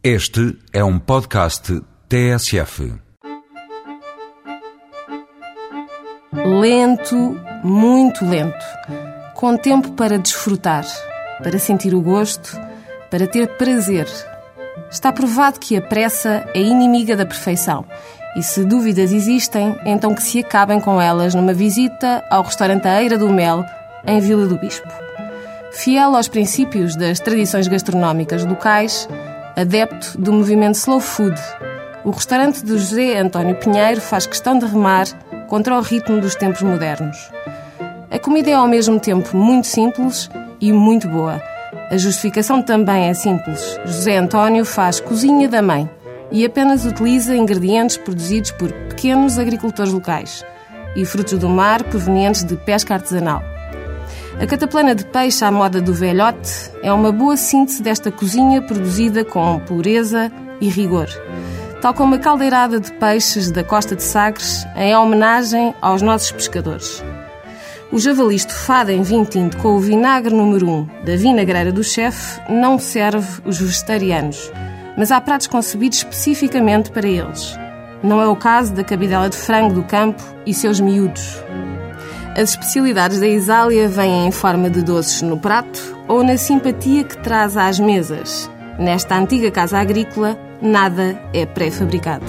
Este é um podcast TSF. Lento, muito lento. Com tempo para desfrutar, para sentir o gosto, para ter prazer. Está provado que a pressa é inimiga da perfeição. E se dúvidas existem, então que se acabem com elas numa visita ao restaurante A Eira do Mel, em Vila do Bispo. Fiel aos princípios das tradições gastronómicas locais, adepto do movimento Slow Food, o restaurante do José António Pinheiro faz questão de remar contra o ritmo dos tempos modernos. A comida é ao mesmo tempo muito simples e muito boa. A justificação também é simples. José António faz cozinha da mãe e apenas utiliza ingredientes produzidos por pequenos agricultores locais e frutos do mar provenientes de pesca artesanal. A cataplana de peixe à moda do velhote é uma boa síntese desta cozinha produzida com pureza e rigor. Tal como a caldeirada de peixes da Costa de Sagres, em homenagem aos nossos pescadores. O javali estufado em vinho tinto com o vinagre número 1 um da vinagreira do chefe não serve os vegetarianos, mas há pratos concebidos especificamente para eles. Não é o caso da cabidela de frango do campo e seus miúdos. As especialidades da Isália vêm em forma de doces no prato ou na simpatia que traz às mesas. Nesta antiga casa agrícola, nada é pré-fabricado.